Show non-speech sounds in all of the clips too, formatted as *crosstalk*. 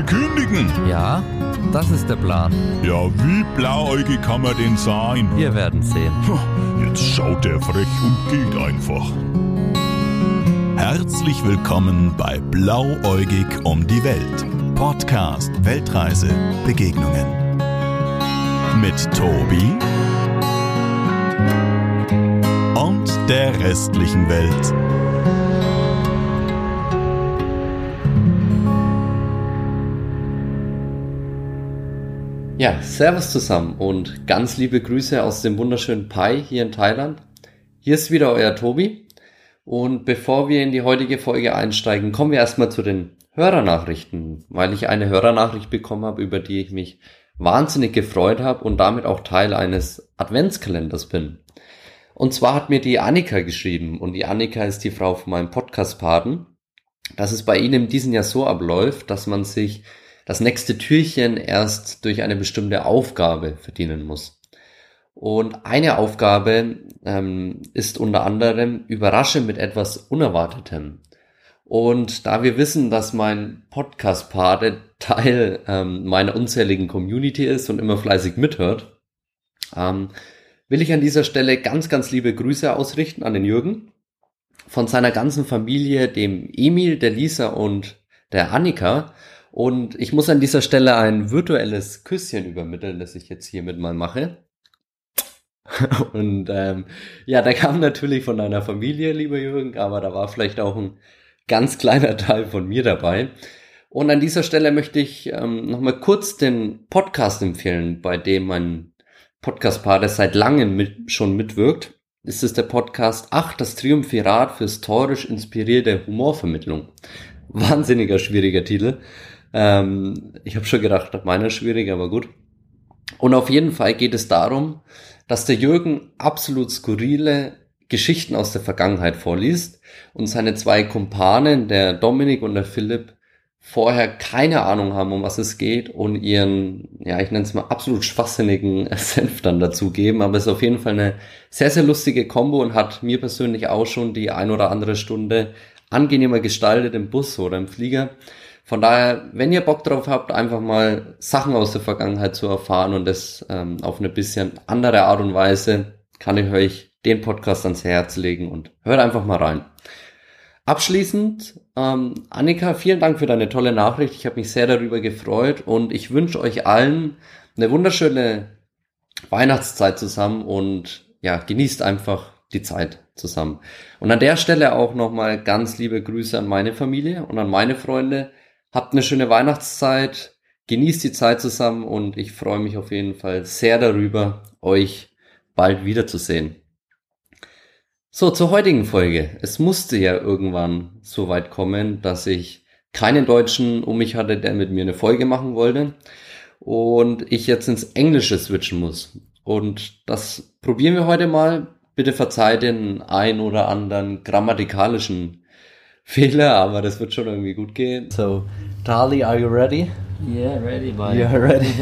will kündigen. Ja, das ist der Plan. Ja, wie blauäugig kann man denn sein? Wir werden sehen. Jetzt schaut er frech und geht einfach. Herzlich willkommen bei Blauäugig um die Welt. Podcast Weltreise Begegnungen. Mit Tobi und der restlichen Welt. Ja, Servus zusammen und ganz liebe Grüße aus dem wunderschönen Pai hier in Thailand. Hier ist wieder euer Tobi. Und bevor wir in die heutige Folge einsteigen, kommen wir erstmal zu den Hörernachrichten, weil ich eine Hörernachricht bekommen habe, über die ich mich wahnsinnig gefreut habe und damit auch Teil eines Adventskalenders bin. Und zwar hat mir die Annika geschrieben und die Annika ist die Frau von meinem Podcast-Paten, dass es bei ihnen in diesem Jahr so abläuft, dass man sich das nächste Türchen erst durch eine bestimmte Aufgabe verdienen muss. Und eine Aufgabe ähm, ist unter anderem überrasche mit etwas Unerwartetem. Und da wir wissen, dass mein Podcast-Pate Teil ähm, meiner unzähligen Community ist und immer fleißig mithört, ähm, will ich an dieser Stelle ganz, ganz liebe Grüße ausrichten an den Jürgen von seiner ganzen Familie, dem Emil, der Lisa und der Annika und ich muss an dieser Stelle ein virtuelles Küsschen übermitteln, das ich jetzt hiermit mal mache. *laughs* Und ähm, ja, da kam natürlich von deiner Familie, lieber Jürgen, aber da war vielleicht auch ein ganz kleiner Teil von mir dabei. Und an dieser Stelle möchte ich ähm, nochmal kurz den Podcast empfehlen, bei dem mein Podcast-Paar, seit langem mit, schon mitwirkt. Ist der Podcast Ach, das Triumphirat für historisch inspirierte Humorvermittlung. Wahnsinniger schwieriger Titel. Ähm, ich habe schon gedacht, meiner ist schwierig, aber gut. Und auf jeden Fall geht es darum, dass der Jürgen absolut skurrile Geschichten aus der Vergangenheit vorliest und seine zwei Kumpanen, der Dominik und der Philipp, vorher keine Ahnung haben, um was es geht und ihren, ja, ich nenne es mal absolut schwachsinnigen *laughs* Senf dann dazugeben. Aber es ist auf jeden Fall eine sehr, sehr lustige Combo und hat mir persönlich auch schon die ein oder andere Stunde angenehmer gestaltet im Bus oder im Flieger. Von daher, wenn ihr Bock drauf habt, einfach mal Sachen aus der Vergangenheit zu erfahren und das ähm, auf eine bisschen andere Art und Weise, kann ich euch den Podcast ans Herz legen und hört einfach mal rein. Abschließend, ähm, Annika, vielen Dank für deine tolle Nachricht. Ich habe mich sehr darüber gefreut und ich wünsche euch allen eine wunderschöne Weihnachtszeit zusammen und ja, genießt einfach die Zeit zusammen. Und an der Stelle auch nochmal ganz liebe Grüße an meine Familie und an meine Freunde. Habt eine schöne Weihnachtszeit, genießt die Zeit zusammen und ich freue mich auf jeden Fall sehr darüber, euch bald wiederzusehen. So, zur heutigen Folge. Es musste ja irgendwann so weit kommen, dass ich keinen Deutschen um mich hatte, der mit mir eine Folge machen wollte und ich jetzt ins Englische switchen muss. Und das probieren wir heute mal. Bitte verzeiht den ein oder anderen grammatikalischen Fehler, aber das wird schon irgendwie gut gehen. So, Tali, are you ready? Yeah, ready, bye. Yeah, ready.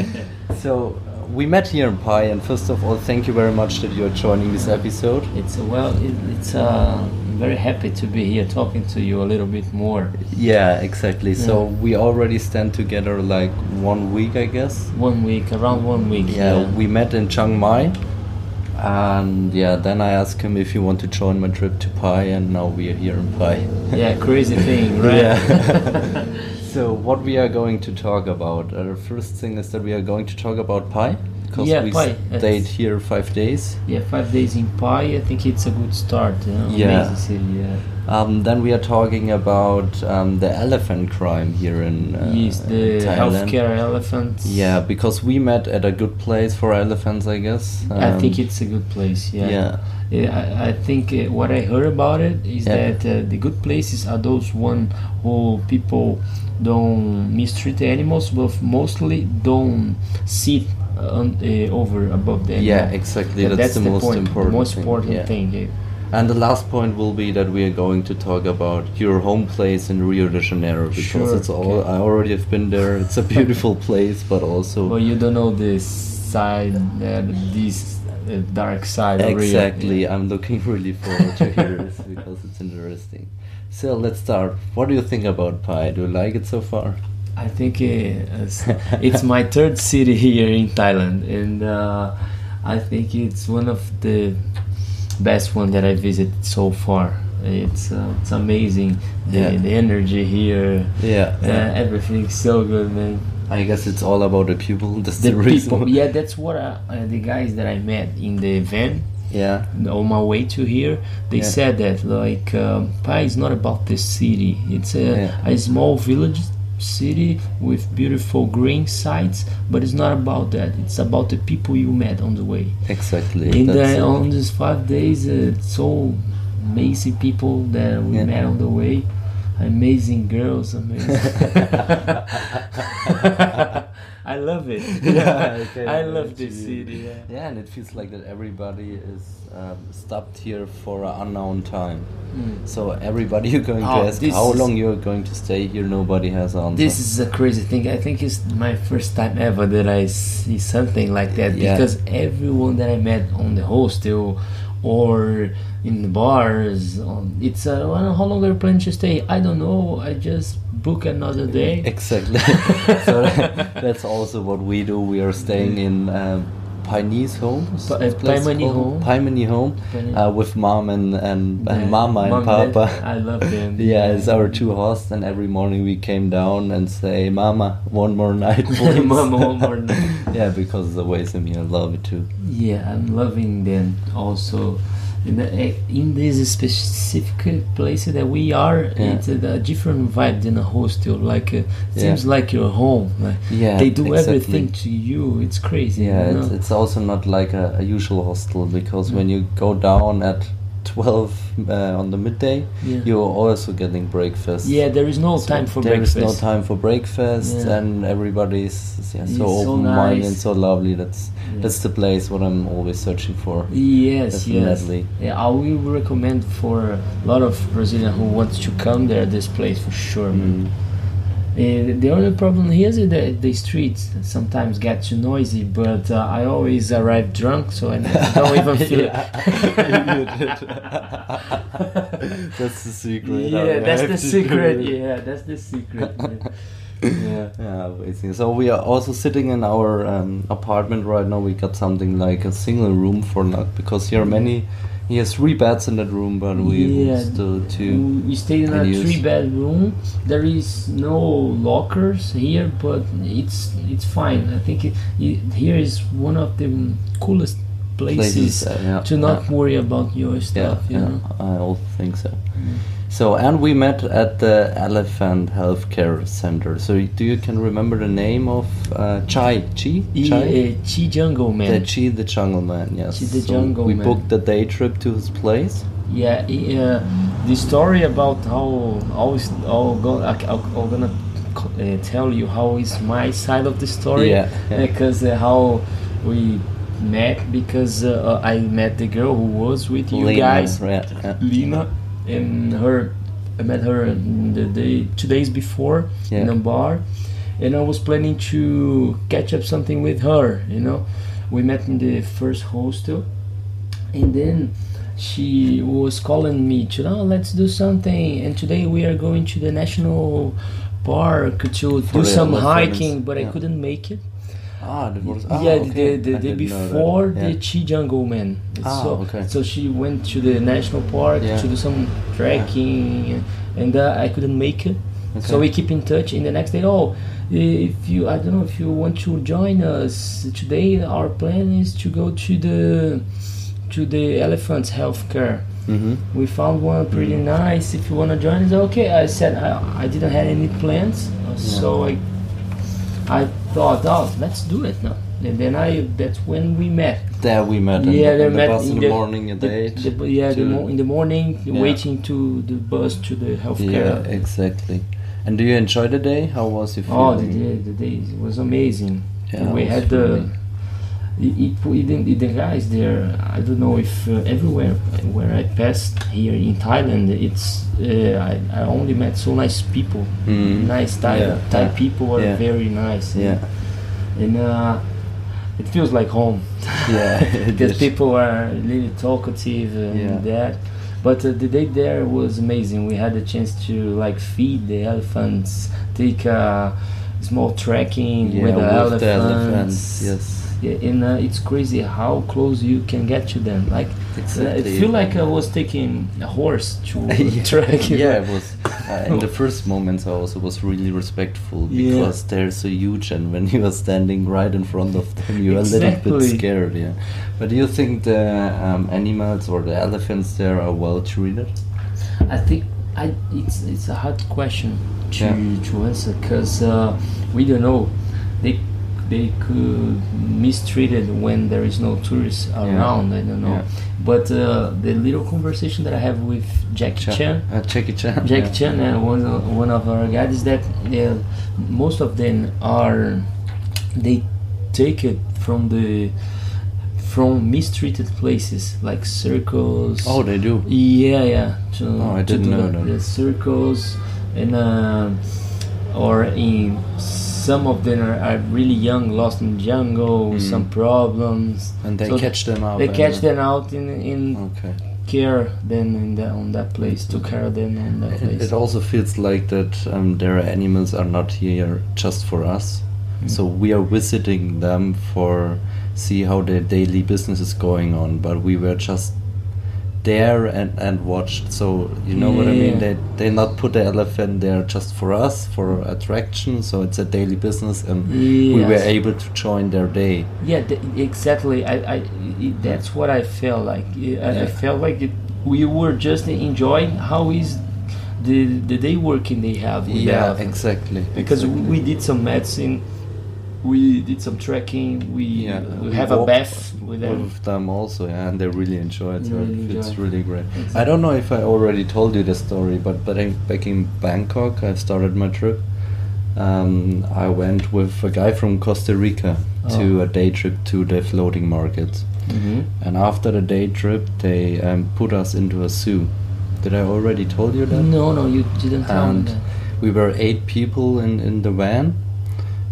*laughs* so, we met here in Pi, and first of all, thank you very much that you're joining this episode. It's well, it, it's uh, very happy to be here talking to you a little bit more. Yeah, exactly. Yeah. So we already stand together like one week, I guess. One week, around one week. Yeah, yeah. we met in Chiang Mai and yeah then i asked him if he want to join my trip to Pai and now we are here in Pai yeah crazy *laughs* thing right yeah *laughs* so what we are going to talk about uh, the first thing is that we are going to talk about Pai because yeah, we Pai. stayed here five days yeah five days in Pai i think it's a good start you know? yeah. amazing city yeah um, then we are talking about um, the elephant crime here in uh, yes, the Thailand. healthcare elephants. Yeah, because we met at a good place for elephants, I guess. Um, I think it's a good place. Yeah. Yeah. yeah I, I, think uh, what I heard about it is yeah. that uh, the good places are those one who people don't mistreat animals, but mostly don't sit on, uh, over above them. Yeah, exactly. That's, that's, the, the most point, important. Most important thing. thing. And the last point will be that we are going to talk about your home place in Rio de Janeiro because sure, it's all okay. I already have been there. It's a beautiful *laughs* place, but also well, you don't know this side, uh, this uh, dark side. Exactly. Yeah. I'm looking really forward to hear this *laughs* because it's interesting. So let's start. What do you think about Pai? Do you like it so far? I think it's, it's my third city *laughs* here in Thailand, and uh, I think it's one of the best one that I visited so far. It's uh, it's amazing the, Yeah. the energy here. Yeah, Uh, everything's so good, man. I guess it's all about the people. *laughs* That's The the, reason. people, yeah, that's what I, uh, the guys that I met in the van yeah, on my way to here, they Yeah. said that like um, Pai is not about the city. It's a, Yeah. a small village city with beautiful green sites, but it's not about that. It's about the people you met on the way. exactly. Uh, uh, on these five days, uh, so amazing people that we Yeah. met on the way. Amazing girls, amazing. *laughs* *laughs* I love it. *laughs* *laughs* Yeah, I I love this imagine. city. Yeah. Yeah, and it feels like that everybody is um, stopped here for an unknown time. So everybody *laughs* you're going Oh, to ask how long you're going to stay here, nobody has answer. This is a crazy thing. I think it's my first time ever that I see something like that Yeah. because everyone that I met on the hostel or in the bars, um, it's uh, well, how long are you planning to stay? I don't know. I just book another day. Exactly. *laughs* so *laughs* that's also what we do. We are staying in um, Pioneer's home. is Pa- this place Paimani called? home. Home. Uh, with mom and and, and Yeah, mama and Mom, papa. Dad, I love *laughs* them. Yeah, it's our two hosts, and every morning we came down and say, "Mama, one more night, *laughs* please." Mama, one more night. *laughs* yeah, because the ways of me, I love it too. Yeah, I'm loving them also. In, the, eh, in this specific place that we are, Yeah. it's a, different vibe than a hostel. Like, uh, seems Yeah. like you're home. Like, Yeah, they do exactly. everything to you. It's crazy. Yeah, you it's, it's also not like a, a usual hostel because Mm. when you go down at 12 uh, on the midday, Yeah. you're also getting breakfast. yeah. There is no So time for breakfast. there is no time for breakfast, Yeah. and everybody's yeah, so so open-minded and nice. so lovely. That's that's the place what I'm always searching for. Yes, Definitely. yes. Yeah, I will recommend for a lot of Brazilian who wants to come there. This place for sure. Mm. Uh, the only problem here is that the streets sometimes get too noisy, but uh, I always arrive drunk, so I *laughs* don't even feel it. *laughs* *laughs* that's the secret. yeah, that's the have to do secret. Yeah, that's the secret. Yeah. yeah. Yeah, amazing. So we are also sitting in our um, apartment right now. We got something like a single room for luck because here are many. He has three beds in that room, but we Yeah. still two. We stay in a three bedroom. There is no lockers here, but it's it's fine. I think it, it, here is one of the coolest places, uh, yeah, to not yeah. worry about your Yeah, stuff. you yeah, know? I also think so. So and we met at the Elephant Healthcare Center. So do you can remember the name of uh, Chai Chi E- Chai? uh, Chi Jungle Man. The Chi the Jungle Man. Yes. Chi the So Jungle we Man. booked the day trip to his place. Yeah, he, uh, the story about how always all go, I, I'm gonna uh, tell you how is my side of the story. Yeah, yeah. Because uh, how we met because uh, I met the girl who was with you Lena, guys, yeah, yeah. Lina, and her. I met her the day two days before in a bar, and I was planning to catch up something with her. You know, we met in the first hostel, and then she was calling me to oh let's do something and today we are going to the national park to For do some hiking but i couldn't make it Ah, that was ah, yeah okay. the, the, the day didn't know that. before Yeah. the chi jungle man Ah, so, okay. so she went to the national park Yeah. to do some trekking and uh, i couldn't make it so we keep in touch and the next day oh if you i don't know if you want to join us today our plan is to go to the to the elephants healthcare Mhm. we found one pretty nice if you want to join us okay i said i, I didn't have any plans so i i thought oh let's do it now and then i that's when we met There we met. in yeah the, they in the met bus in, in the, morning. A the- date. the- yeah the mo- in the morning Yeah. waiting to the bus to the healthcare yeah, exactly. And do you enjoy the day? How was you Oh, the day, the day was amazing. Yeah, we had the, really- it, it, even the, guys there. I don't know if uh, everywhere where I passed here in Thailand, it's uh, I, I only met so nice people. Mm. Nice Thai Yeah, Thai yeah, people are yeah. very nice. Yeah, and uh, it feels like home. yeah. *laughs* because people are really talkative and that. But uh, the day there was amazing. We had a chance to like feed the elephants, take a, small trekking with the with elephants. the elephants, yes. Yeah, and uh, it's crazy how close you can get to them. Like uh, Exactly. I feel like I was taking a horse to *laughs* *laughs* yeah, trek. yeah, it was. Uh, in the first moments, I also was really respectful Yeah. because they're so huge, and when you are standing right in front of them, you're a little bit scared. Yeah. But do you think the um, animals or the elephants there are well treated? I think I it's it's a hard question to Yeah. to answer because uh, we don't know. They they could mistreated when there is no tourists around. I don't know. Yeah. But uh, the little conversation that I have with Jack Cha- Chan. uh, Jackie Chan. *laughs* Jack yeah. Chan, uh, one of, one of our guys, is that most of them are they take it from the from mistreated places like circles. Oh, they do. Yeah, yeah. To, Oh, I didn't know the, that. the circles and uh, or in some of them are, are really young, lost in jungle, some problems. Mm. And they So catch them out. They catch them out in in Okay. care them in the, on that place to care them on that It, place. it also feels like that um, their animals are not here just for us. Mm. So we are visiting them for see how their daily business is going on, but we were just there and, and watched. So you know what I mean? They they not put the elephant there just for us for attraction. So it's a daily business, and we were able to join their day. Yeah, th- exactly. I, I, that's what I felt like. I, I felt like it, we were just enjoying how is the the day working they have. The Yeah, exactly. Because exactly. we did some medicine, we did some trekking, we Yeah, we we have a bath with them. with them also, yeah, and they really enjoy it. They so really it's enjoy. really great. Exactly. I don't know if I already told you the story, but but back in Bangkok, I started my trip. Um, I went with a guy from Costa Rica to Oh. a day trip to the floating markets, hmm and after the day trip, they um, put us into a zoo. Did I already told you that? No, no, you didn't tell me and that. we were eight people in, in the van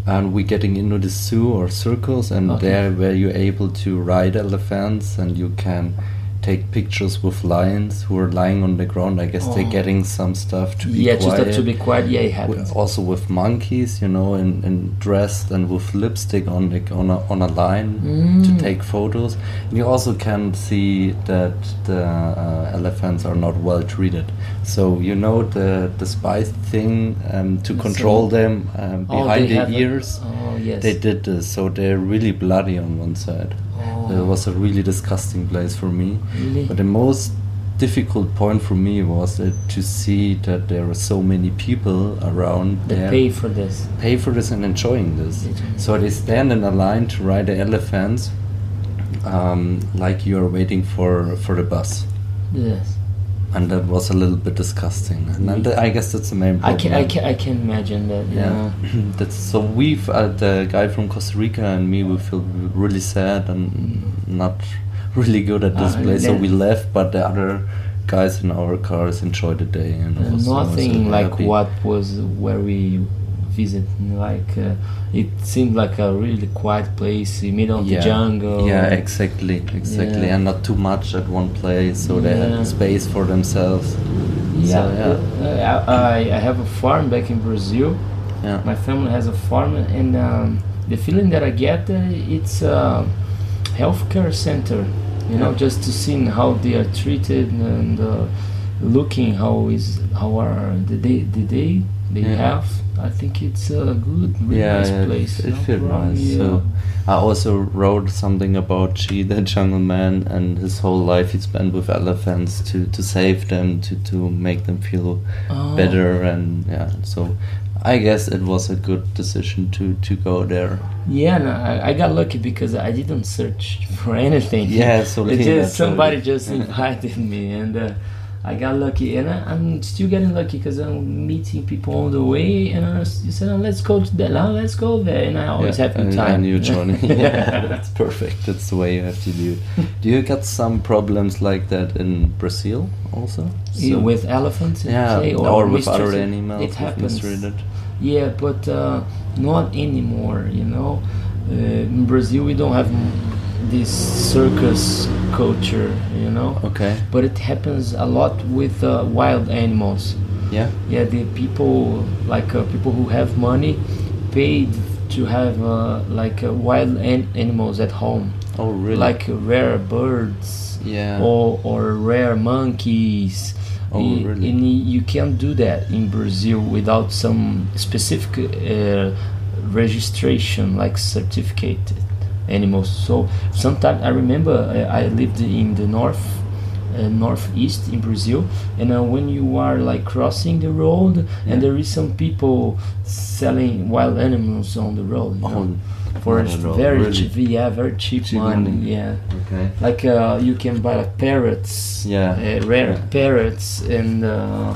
and we're getting into the zoo or circles and Okay. there where you're able to ride elephants and you can take pictures with lions who are lying on the ground i guess they're Oh. getting some stuff to be Yeah, quiet just to be quiet. Yeah, it happens. also with monkeys you know and, and dressed and with lipstick on the, on a, on a line Mm. to take photos And you also can see that the uh, elephants are not well treated so you know the the spice thing um, to So- control them um, Oh, behind they the have a- ears Oh yes. they did this so they're really bloody on one side Oh. It was a really disgusting place for me Really? but the most difficult point for me was that to see that there are so many people around there pay for this. pay for this and enjoying this. So they stand in a line to ride the elephants, um, like you are waiting for for the bus, Yes. And that was a little bit disgusting. And then the- I guess that's the main Problem. I can, I can, I can imagine that. Yeah, Yeah. *laughs* that's so. We've uh, the guy from Costa Rica and me. We feel really sad and not really good at this Ah, place, so we left. But the other guys in our cars enjoyed the day and Uh, nothing like happy. what was where we visit. Like uh, it seemed like a really quiet place, in middle of yeah. the jungle. Yeah, exactly, exactly, Yeah. and not too much at one place, so they Yeah. had space for themselves. Yeah, So, yeah. uh, I, I have a farm back in Brazil. Yeah, My family has a farm, and um, the feeling that I get, uh, it's a healthcare center. You know, just to see how they are treated and uh, looking how is how are the day the day they Yeah. have. I think it's a good, really yeah, nice place. It, it feels nice. yeah. So I also wrote something about Chi, the jungle man, and his whole life he spent with elephants to to save them, to to make them feel Oh. better, and yeah. So I guess it was a good decision to to go there. Yeah, no, I, I got lucky because I didn't search *laughs* for anything. Yeah, so It just, somebody just invited me, and uh, I got lucky, and I, I'm still getting lucky because I'm meeting people on the way, and I said, oh, "Let's go to that, oh, let's go there," and I always yeah, have the time. and you joining. *laughs* yeah, that's perfect. That's the way you have to do it. Do you get some problems like that in Brazil also? Yeah, with elephants, yeah, say, or, with other animals. It happens. mistreated. Yeah, but uh, not anymore. You know, uh, in Brazil we don't have this circus culture. You know, Okay. but it happens a lot with uh, wild animals. Yeah. Yeah, the people like uh, people who have money paid to have uh, like uh, wild an- animals at home, Oh, really? like rare birds yeah. or or rare monkeys. Oh, I- really? And you can't do that in Brazil without some specific uh, registration, like certificate animals. So sometimes I remember uh, I lived in the north, uh, northeast in Brazil, and uh, when you are like crossing the road, Yeah. and there is some people selling wild animals on the road. You Oh, for at very Really? cheap, yeah, very cheap, Cheap money. money. Yeah, okay. like uh, you can buy like parrots, Yeah. uh, rare Yeah. parrots, and uh,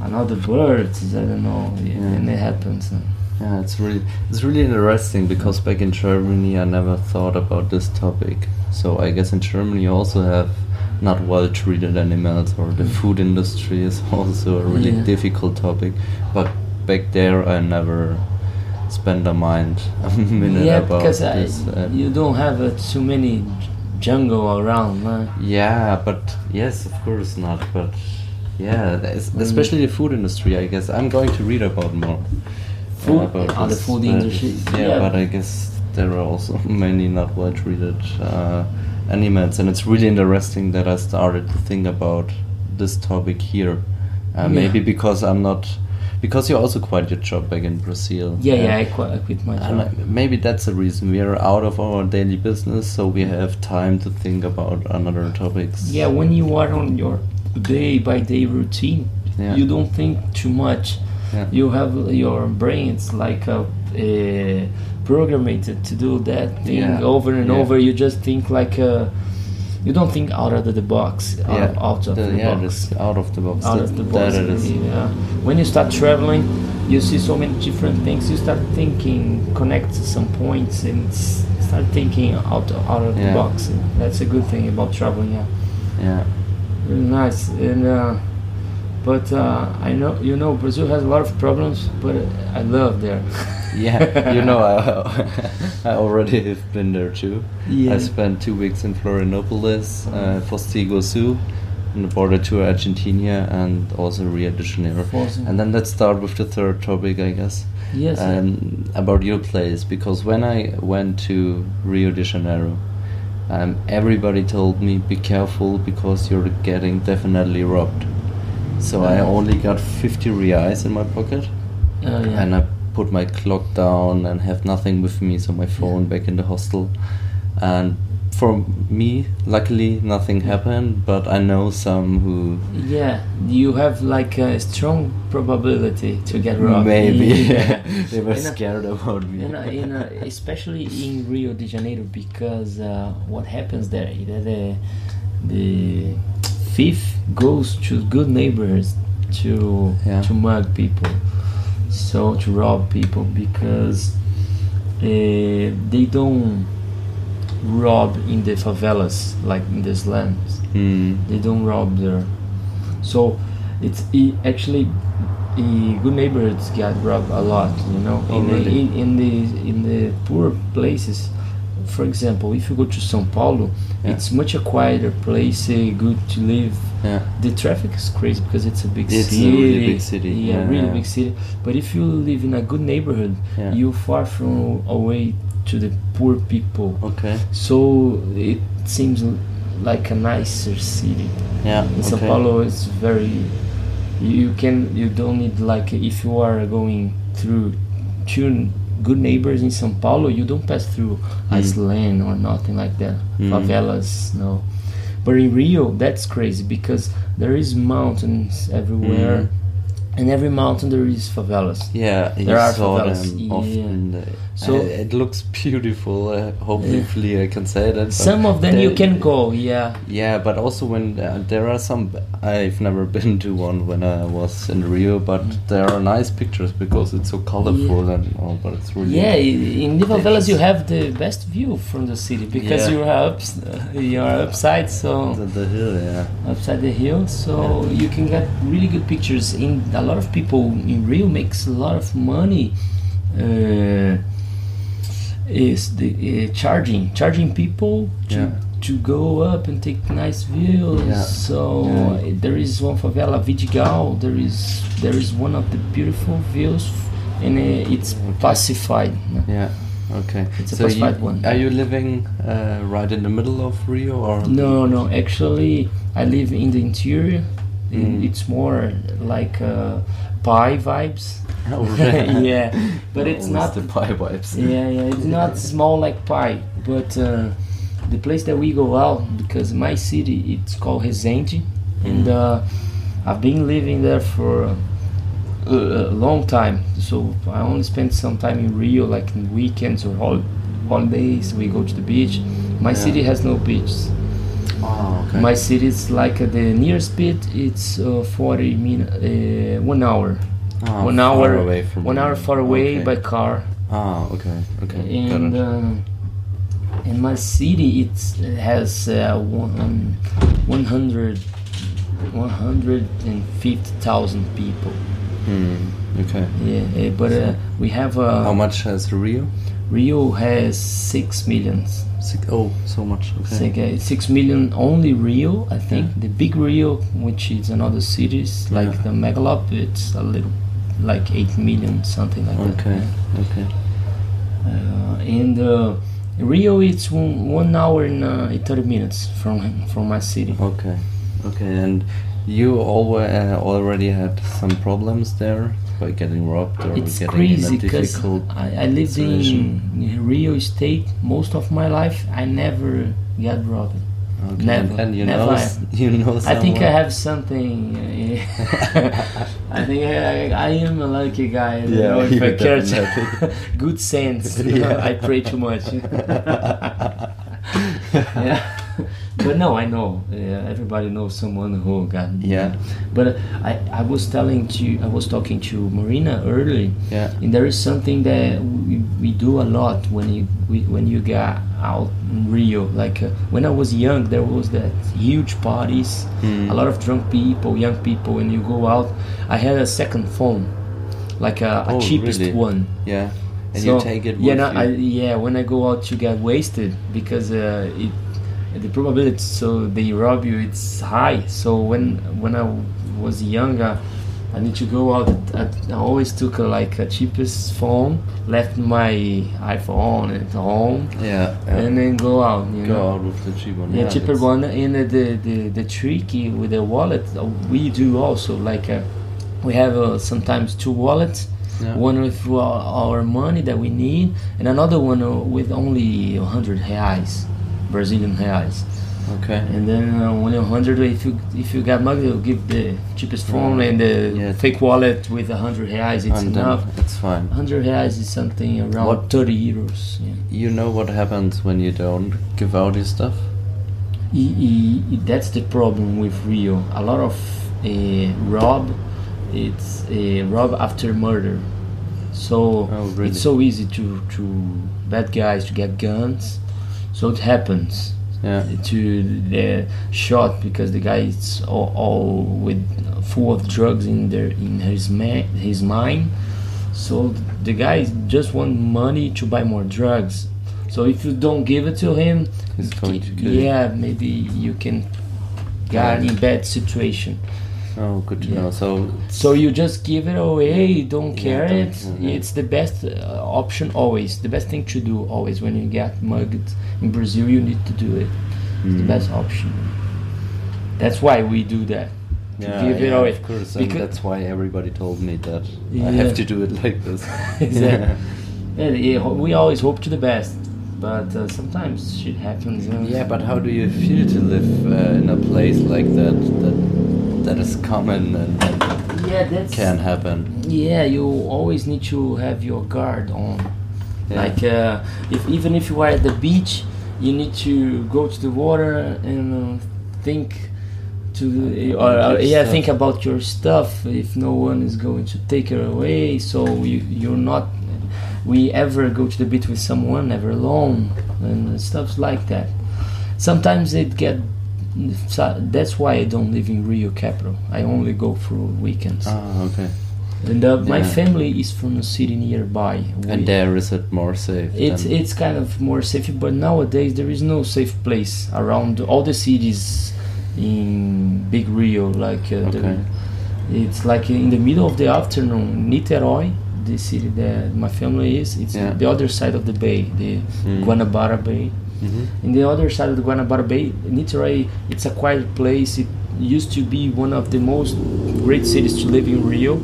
another birds. I don't know, Yeah. and it happens. Yeah, it's really it's really interesting because back in Germany I never thought about this topic. So I guess in Germany you also have not well treated animals or the food industry is *laughs* also a really Yeah. difficult topic. But back there I never spent a mind *laughs* a minute yeah, about because I, this. uh, you don't have uh, too many jungle around. Huh? Yeah, but yes, of course not. But yeah, especially the food industry. I guess I'm going to read about more. Food- on the food industry, Yeah, yeah. but I guess there are also *laughs* many not well treated uh, animals, and it's really interesting that I started to think about this topic here. Uh, Yeah. Maybe because I'm not, because you also quit your job back in Brazil. Yeah, yeah, I, qu- I quit my job. I- maybe that's the reason we are out of our daily business, so we have time to think about another topics. Yeah, when you are on your day by day routine, Yeah. you don't think too much. Yeah. You have your brains like a, uh programmed to do that thing Yeah. over and Yeah. over. You just think like a, you don't think out of the box, out, of, out of the, yeah, box. out of the box. out That- of the box. Yeah. When you start traveling, you see so many different things. You start thinking, connect some points, and start thinking out out of the box. That's a good thing about traveling. Yeah, Yeah, really nice. And uh, but uh, I know you know Brazil has a lot of problems, but I love there. *laughs* yeah. you know, I I already have been there too. Yeah. I spent two weeks in Florianopolis, uh, Iguaçu, on the border to Argentina, and also Rio de Janeiro. Foz- And then let's start with the third topic, I guess. Yes. um, about your place because when I went to Rio de Janeiro, um, everybody told me be careful because you're getting definitely robbed. So I only got 50 reais in my pocket, Uh, yeah. and I put my clock down and have nothing with me, so my phone back in the hostel. And for me, luckily, nothing happened. But I know some who yeah, you have like a strong probability to get robbed. maybe *laughs* Yeah. *laughs* they were uh, scared about me. in, uh, in, uh, especially in Rio de Janeiro because uh, what happens there the, the thief goes to good neighbors to Yeah. to mug people so to rob people because uh, they don't rob in the favelas like in the slums Hmm. they don't rob there so it's it actually good neighborhoods get robbed a lot you know Oh, in, the, in, in the in the poor places for example if you go to São Paulo Yeah. it's much a quieter place uh, good to live Yeah. the traffic is crazy because it's a big It's a really big city, yeah, yeah, really big city but if you live in a good neighborhood you're far from away to the poor people Okay. so it seems like a nicer city Yeah. in Sao okay. Paulo it's very you can you don't need like if you are going through two good neighbors in Sao Paulo you don't pass through Iceland or nothing like that Mm. favelas no but in Rio that's crazy because there is mountains everywhere Mm. and every mountain there is favelas Yeah, There are favelas, them yeah. Uh, So- uh, it looks beautiful. Uh, hopefully, I can say that. some of them you can go yeah Yeah, but also when uh, there are some, I've never *laughs* been to one when I was in Rio, but there are nice pictures because it's so colorful and all. But it's really Yeah, in the favelas you have the best view from the city because Yeah. you are up, you are upside, so the, the hill. Yeah, upside the hill, so you can get really good pictures. In a lot of people in Rio makes a lot of money. Is the uh, charging charging people to Yeah. to go up and take nice views. Yeah. So Yeah. uh, there is one favela Vidigal. There is there is one of the beautiful views and uh, it's pacified. Yeah. Okay. It's a so you, pacified one. are you living uh, right in the middle of Rio or? No, no. Actually, I live in the interior. Mm. It's more like uh, Pai vibes. *laughs* *laughs* Yeah, but it's not. the Pai wipes. Yeah, yeah. It's *laughs* not small like Pai, but uh, the place that we go out because my city it's called Resende, and Mm. uh, I've been living there for a, a long time. So I only spend some time in Rio, like in weekends or hol- holidays. We go to the beach. My Yeah. city has no beaches. Oh, okay. My city is like uh, the nearest beach. It's uh, 40 minutes, uh, one hour, Ah, one hour, away from one hour far away Okay. by car. Ah, okay, okay. and uh, in my city it has uh, one, um, 100 150,000 people Hmm, okay. yeah uh, but uh, we have uh, How much has Rio? Rio has 6 millions Six, oh, so much. Okay. Six, uh, 6 million only Rio I think the big Rio which is another cities like Yeah. the Megalop it's a little like 8 million something like that Okay, okay. Uh, and uh, Rio, it's one, one hour and uh, 30 minutes from from my city. Okay, okay. And you alwa uh, already had some problems there by getting robbed or It's getting crazy in a because difficult. I, I lived situation. in Rio State most of my life. I never got robbed. Okay. never, you never know, *laughs* you know. I think I have something. *laughs* I think I, I am a lucky guy. Yeah, know if I care. definitely. *laughs* Good sense. Yeah. I pray too much. yeah. But no, I know. Uh, everybody knows someone who got. Yeah. But I, I was telling to I was talking to Marina early, Yeah. and there is something that we, we do a lot when you we, when you get out in Rio. Like uh, when I was young, there was that huge parties, Mm. a lot of drunk people, young people. When you go out, I had a second phone, like a, a Oh, cheapest really? one. Yeah. And So, you take it with yeah, no, you. I, yeah. When I go out you get wasted, because uh, it, the probability so they rob you it's high. So when when I was younger, I need to go out. I, I always took a, like a cheapest phone, left my iPhone at home, yeah. yeah. and then go out. You Go know? out with the cheap one. Yeah, cheaper one. And uh, the, the the tricky with the wallet, uh, we do also like uh, we have uh, sometimes two wallets. Yeah. One with our, our money that we need, and another one with only 100 reais, Brazilian reais. Okay. And then uh, when 100, if you if you got mugged, they'll give the cheapest phone and the Yeah. fake wallet with 100 reais. It's and enough. it's fine. 100 reais is something around What- 30 euros. Yeah. You know what happens when you don't give out your stuff? I- I- I- that's the problem with Rio. A lot of uh, rob, it's uh, rob after murder. So Oh, really? it's so easy to to bad guys to get guns. So it happens Yeah. to the shot because the guy is all, all with full of drugs in their in his ma- his mind. So the guy just want money to buy more drugs. So if you don't give it to him, He's going to yeah, maybe you can get in bad situation. Oh, good to Yeah. know. So, So you just give it away, don't Yeah, care don't- it. yeah. It's the best uh, option always. The best thing to do always when you get mugged in Brazil, you need to do it. It's the Mm. best option. That's why we do that. Yeah, give it yeah, away. of course. And Because- that's why everybody told me that I have to do it like this. *laughs* Exactly. *laughs* Yeah, yeah, we always hope to the best, but uh, sometimes shit happens. you know. yeah, but how do you feel to live uh, in a place like that that that is common and, and yeah, can happen? Yeah, you always need to have your guard on. Yeah. Like, uh, if even if you are at the beach, you need to go to the water and uh, think to or, or your yeah, stuff. think about your stuff. If no one is going to take it away, so you you're not. We ever go to the beach with someone, never alone, and stuff like that. Sometimes it get. So That's why I don't live in Rio capital. I only go for weekends. Ah, okay. And uh, my Yeah. family is from a city nearby. And there is it more safe? it's it's kind of more safe, but nowadays there is no safe place around all the cities in Big Rio. Like uh, the- Okay. it's like in the middle of the afternoon, Niterói. the city that my family is. It's Yeah. the other side of the bay, the Mm. Guanabara Bay. Mhm. In the other side of the Guanabara Bay, Niterói, it's a quiet place. It used to be one of the most great cities to live in Rio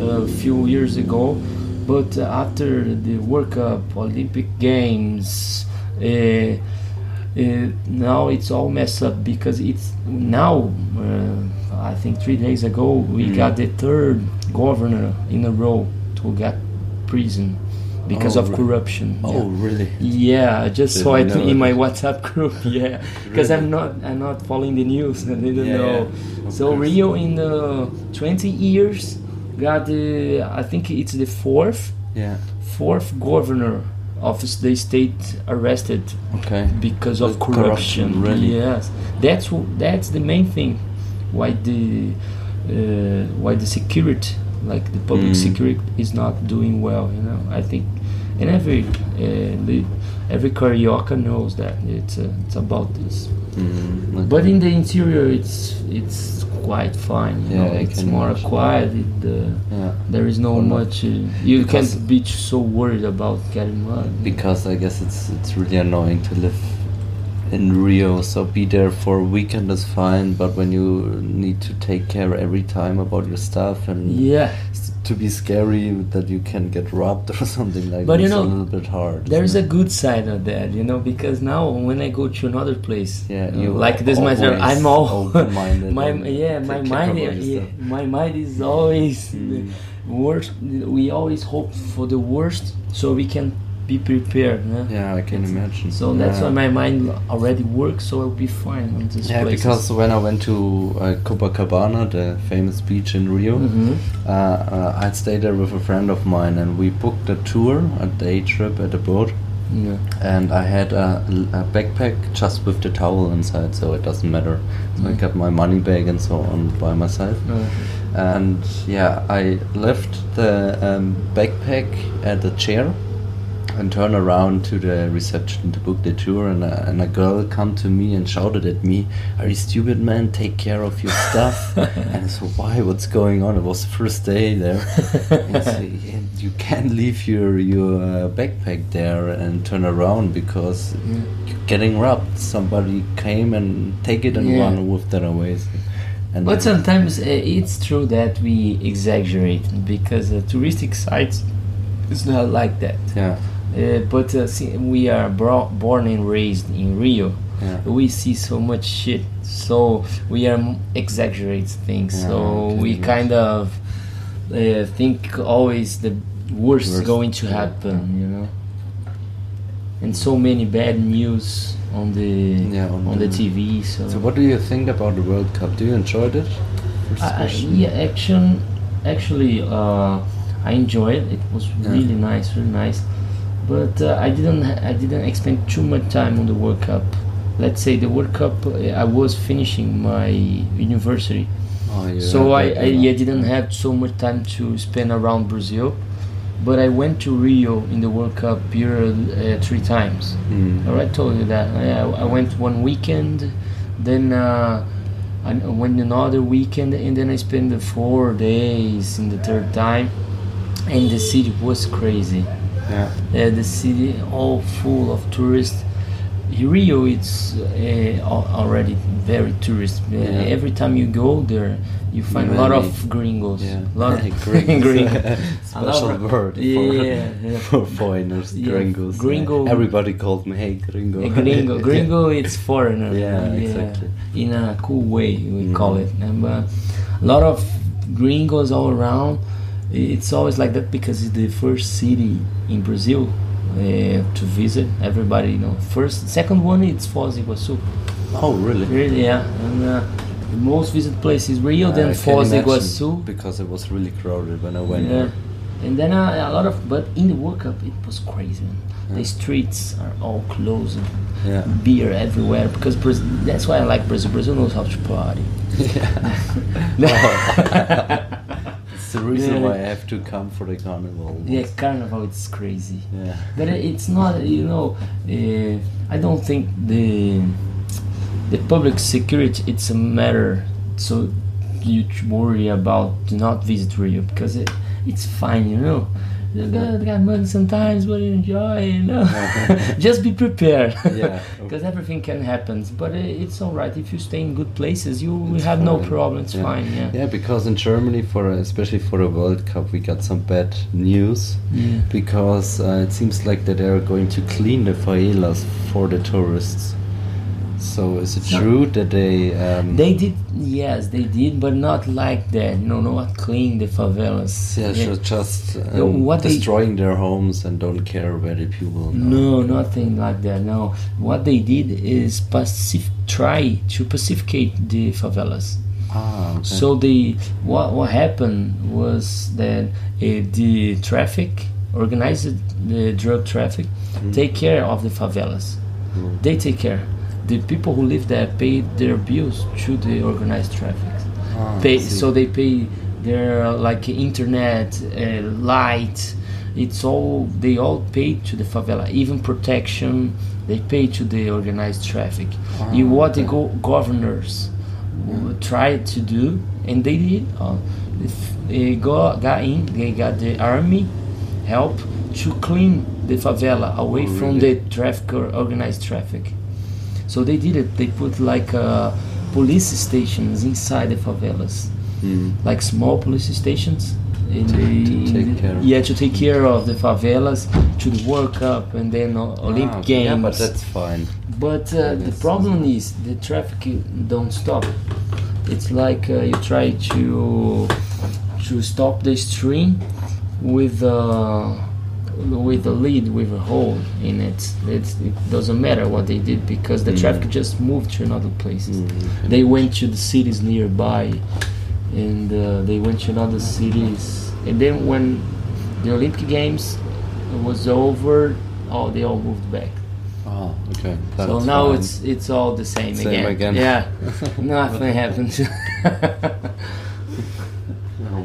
a few years ago. But uh, after the World Cup, Olympic Games, uh, uh, now it's all messed up because it's now, uh, I think three days ago, we Mm. got the third governor in a row to get prison because Oh, of corruption. Oh, Yeah. really? Yeah, I just Didn't saw it in my. WhatsApp group. *laughs* Yeah, because Really? I'm not I'm not following the news. I didn't Yeah, know. yeah, so course. Rio in the 20 years got the I think it's the fourth Yeah. fourth governor of the state arrested Okay. because of With corruption. corruption, really? Yes, that's that's the main thing. Why the uh, why the security, like the public Mm. security, is not doing well. You know, I think, and every uh, every carioca knows that it's uh, it's about this. Mm, okay. But in the interior, it's it's quite fine. You Yeah, know, it's more imagine. quiet. It, uh, yeah. there is no Or much. Uh, you Because- can't be so worried about getting mud. Because I guess it's it's really annoying to live in Rio. So be there for a weekend is fine, but when you need to take care every time about your stuff and Yeah. To be scary that you can get robbed *laughs* or something like But that, you it's know, a little bit hard. There's a good side of that, you know, because now when I go to another place, Yeah, uh, you like this matter, I'm all open-minded *laughs* my yeah, my mind, yeah, my mind is always Mm. worst. We always hope for the worst so we can be prepared. Yeah. Yeah, I can imagine. So that's Yeah. why my mind already works, so I'll be fine on this Yeah, place. because when I went to uh, Copacabana, the famous beach in Rio, Mhm. uh, uh, I stayed there with a friend of mine, and we booked a tour, a day trip at a boat. yeah. And I had a, a backpack just with the towel inside, so it doesn't matter. So I Mm. got my money bag and so on by myself. Uh, And yeah, I left the um, backpack at the chair and turn around to the reception to book the tour. And a, and a girl come to me and shouted at me, "Are you stupid, man? Take care of your stuff." *laughs* and I said, "Why? What's going on?" It was the first day there. I "Yeah, you can't leave your your uh, backpack there and turn around because you're getting robbed. Somebody came and take it and Yeah. run with that away." And But sometimes uh, it's true that we exaggerate because uh, touristic sites is not like that. yeah. Uh, but uh, we are bro- born and raised in Rio. Yeah. We see so much shit, so we are m- exaggerate things. Yeah, so we imagine. kind of uh, think always the worst, is Worst, going to yeah. happen, you know. And so many bad news on the Yeah, on on, the, the- TV. So, So what do you think about the World Cup? Do you enjoy it? First I, I- yeah, action. Actually, uh, I enjoy it. It was Yeah. really nice, really nice. But uh, I didn't. I didn't spend too much time on the World Cup. Let's say the World Cup. uh, I was finishing my university, Oh, yeah. so I, I yeah, didn't have so much time to spend around Brazil. But I went to Rio in the World Cup period uh, three times. Mm. I already told you that. I, I went one weekend, then uh, I went another weekend, and then I spent the four days in the third time. And the city was crazy. Yeah. Uh, the city all full of tourists. Rio, it's uh, already very tourist. Uh, Yeah. Every time you go there, you find a lot of gringos. Yeah. lot *laughs* of Gringos. *laughs* gringos. *laughs* Special word for, Yeah, yeah. for foreigners, Yeah, gringos. gringo- Everybody called me, hey, gringo. A gringo, gringo, it's foreigner. Yeah, exactly. In a cool way, we Mhm. call it. And, a lot of gringos all around. It's always like that because it's the first city in Brazil uh, to visit. Everybody, you know, first, second one it's Foz do Iguaçu. Oh, really? Really, yeah. And uh, the most visited place is Rio, I then Foz do Iguaçu. Because it was really crowded when I went Yeah. there. And then uh, a lot of, but in the World Cup it was crazy. Man. The streets are all closed. and Yeah. beer everywhere because Brazil, that's why I like Brazil. Brazil knows how to party. *laughs* *laughs* *laughs* The reason why I have to come for the carnival. yeah, carnival it's crazy, Yeah. but it's not. You know, uh, I don't think the the public security it's a matter so you worry about not visit Rio because it, it's fine. You know, You got, got money sometimes, but you enjoy. You know, *laughs* just be prepared. Yeah. because *laughs* everything can happen. But it's all right if you stay in good places. You will have no fine. problem. It's Yeah. fine. Yeah. Yeah, because in Germany, for especially for the World Cup, we got some bad news Yeah. because uh, it seems like that they are going to clean the favelas for the tourists. So is it true that they? Um, They did, yes, they did, but not like that. No, not clean the favelas. yeah, ju- just No, um, what they- destroying their homes and don't care where the people. No, nothing like that. No, what they did is pacif- try to pacificate the favelas. Ah, okay. So they what what happened was that uh, the traffic organized the drug traffic take care of the favelas. They take care. The people who live there pay their bills to the organized traffic. Ah, pay so they pay their like internet, uh, light. It's all they all pay to the favela. Even protection, they pay to the organized traffic. Ah, you what the go- governors w- tried to do, and they did. Uh, they got, got in, they got the army help to clean the favela away Oh, from really? the traffic organized traffic. So they did it. They put like uh, police stations inside the favelas, Mm. like small police stations. In To- the, to take care. Yeah, to take care of the favelas, to the World Cup, and then uh, Olympic Ah. Games. Yeah, but that's fine. But uh, the problem is the traffic don't stop. It's like uh, you try to to stop the stream with uh, with a lead with a hole in it. It's, it doesn't matter what they did because the Mm. traffic just moved to another places. Mm. They went to the cities nearby, and uh, they went to other cities. And then when the Olympic Games was over, oh, they all moved back. Oh, okay. So now fine. it's it's all the same, Same again. Yeah, *laughs* nothing happens. *laughs* *laughs*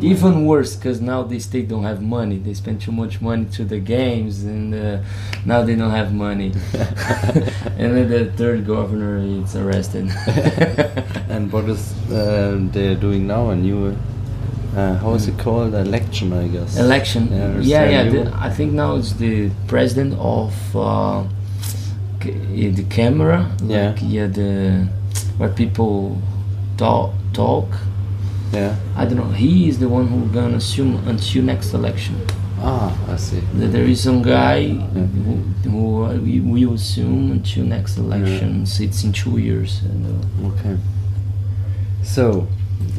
Even worse, because now the state don't have money. They spend too much money to the games, and uh, now they don't have money. *laughs* and then the third governor is arrested. *laughs* and what is uh, they doing now? A new, uh, how is it called? Election, I guess. Election. Yeah, Yeah, yeah. there a new the. I think now it's the president of uh, the camera. Yeah. Like, yeah. The where people talk talk. Yeah. I don't know. He is the one who gonna assume until next election. Ah, I see. That there is some guy who, who uh, we will assume until next election. It's in two years. And, uh, Okay. So,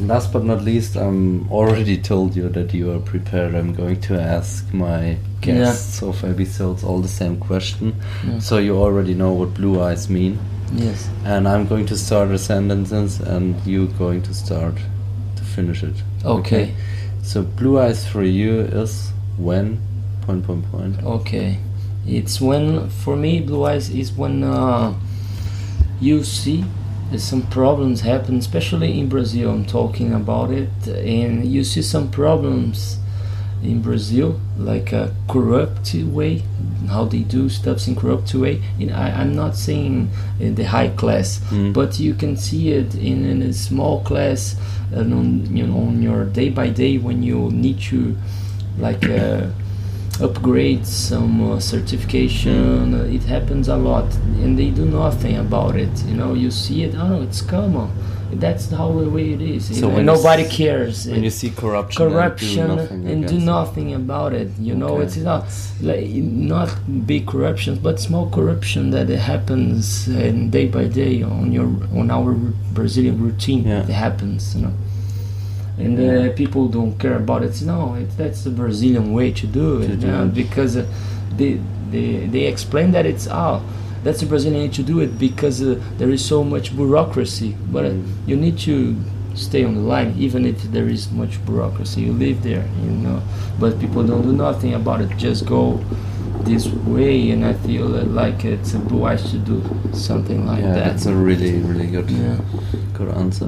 last but not least, I'm already told you that you are prepared. I'm going to ask my guests of episodes all the same question. Yeah. So you already know what blue eyes mean. yes. And I'm going to start a sentence, and you're going to start finish it. Okay. So blue eyes for you is when point point point. Okay. It's when for me blue eyes is when uh, you see some problems happen, especially in Brazil. I'm talking about it, and you see some problems in Brazil, like a corrupt way, how they do stuffs in corrupt way. And I, I'm not saying in the high class, Mm. but you can see it in, in a small class, and on you know on your day by day when you need to, like. Uh, upgrade some uh, certification uh, it happens a lot and they do nothing about it you know you see it oh it's common that's how the way it is. So when nobody s- cares. When It- you see corruption, corruption and do nothing, and do nothing about it you know it's not like not big corruptions but small corruption that it happens uh, day by day on your on our brazilian routine. Yeah. it happens you know. And uh, people don't care about it. No it, that's the brazilian way to do it To do you know, it. because uh, they, they they explain that it's oh that's the brazilian way to do it because uh, there is so much bureaucracy but uh, Mm. you need to stay on the line even if there is much bureaucracy you live there you know but people don't do nothing about it just go this way and i feel uh, like it's a eyes to do something like yeah, that that's a really, really good, yeah good answer.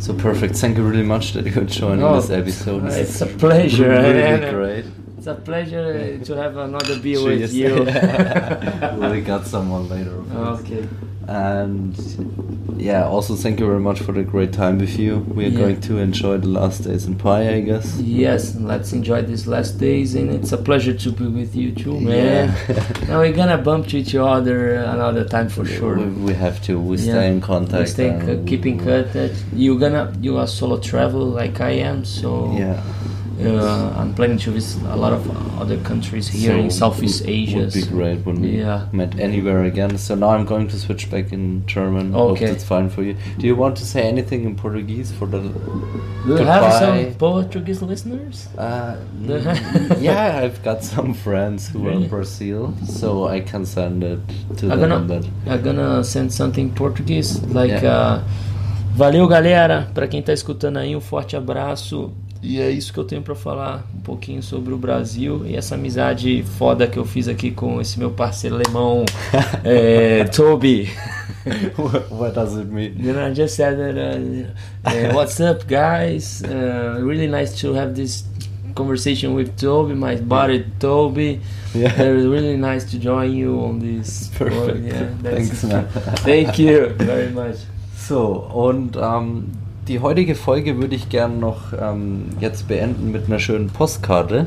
So perfect. Thank you really much that you could join in Oh, this episode. It's a pleasure, *laughs* Really *laughs* great. It's a pleasure *laughs* to have another beer with you. *laughs* we got someone later. okay. And yeah, also thank you very much for the great time with you. We are Yeah. going to enjoy the last days in Pai, I guess. Yes, let's enjoy these last days, and it's a pleasure to be with you too, man. now we're gonna bump to each other another time for sure. We, we have to. We Yeah. stay in contact. We stay c- keep in contact. You're gonna you are solo travel like I am, so Yeah. Uh, I'm planning to visit a lot of other countries here So in Southeast Asia. Would be great when we Yeah. met anywhere again. So now I'm going to switch back in German. Hope Okay. that's fine for you. Do you want to say anything in Portuguese for the? Do you have some Portuguese listeners? Uh, *laughs* yeah, I've got some friends who are in Brazil, so I can send it to I'm them. gonna, But I'm gonna send something Portuguese, like Yeah. uh, valeu galera, pra quem tá escutando aí um forte abraço. E é isso que eu tenho pra falar um pouquinho sobre o Brasil e essa amizade foda que eu fiz aqui com esse meu parceiro alemão, *laughs* é, Toby. what, does it mean? You know, I just said that. Uh, uh, *laughs* what's up, guys? Uh, really nice to have this conversation with Toby, my buddy Toby. Yeah. Uh, really nice to join you on this. *laughs* Perfect. Yeah, that's Thanks, man. Thank you very much. So, und ähm, die heutige Folge würde ich gern noch ähm, jetzt beenden mit einer schönen Postkarte,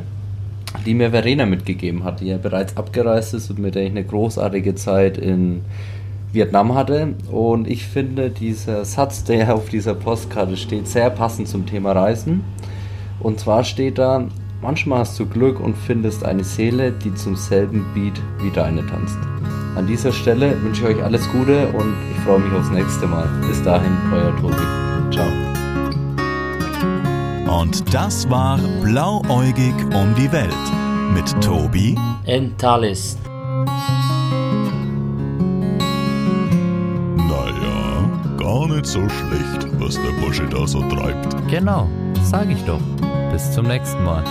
die mir Verena mitgegeben hat, die ja bereits abgereist ist und mit der ich eine großartige Zeit in Vietnam hatte. Und ich finde, dieser Satz, der auf dieser Postkarte steht, sehr passend zum Thema Reisen. Und zwar steht da, manchmal hast du Glück und findest eine Seele, die zum selben Beat wie deine tanzt. An dieser Stelle wünsche ich euch alles Gute und ich freue mich aufs nächste Mal. Bis dahin, euer Tobi. Ciao. Und das war Blauäugig um die Welt mit Tobi And Thales. Naja, gar nicht so schlecht, was der Bursche da so treibt. Genau, sag ich doch. Bis zum nächsten Mal.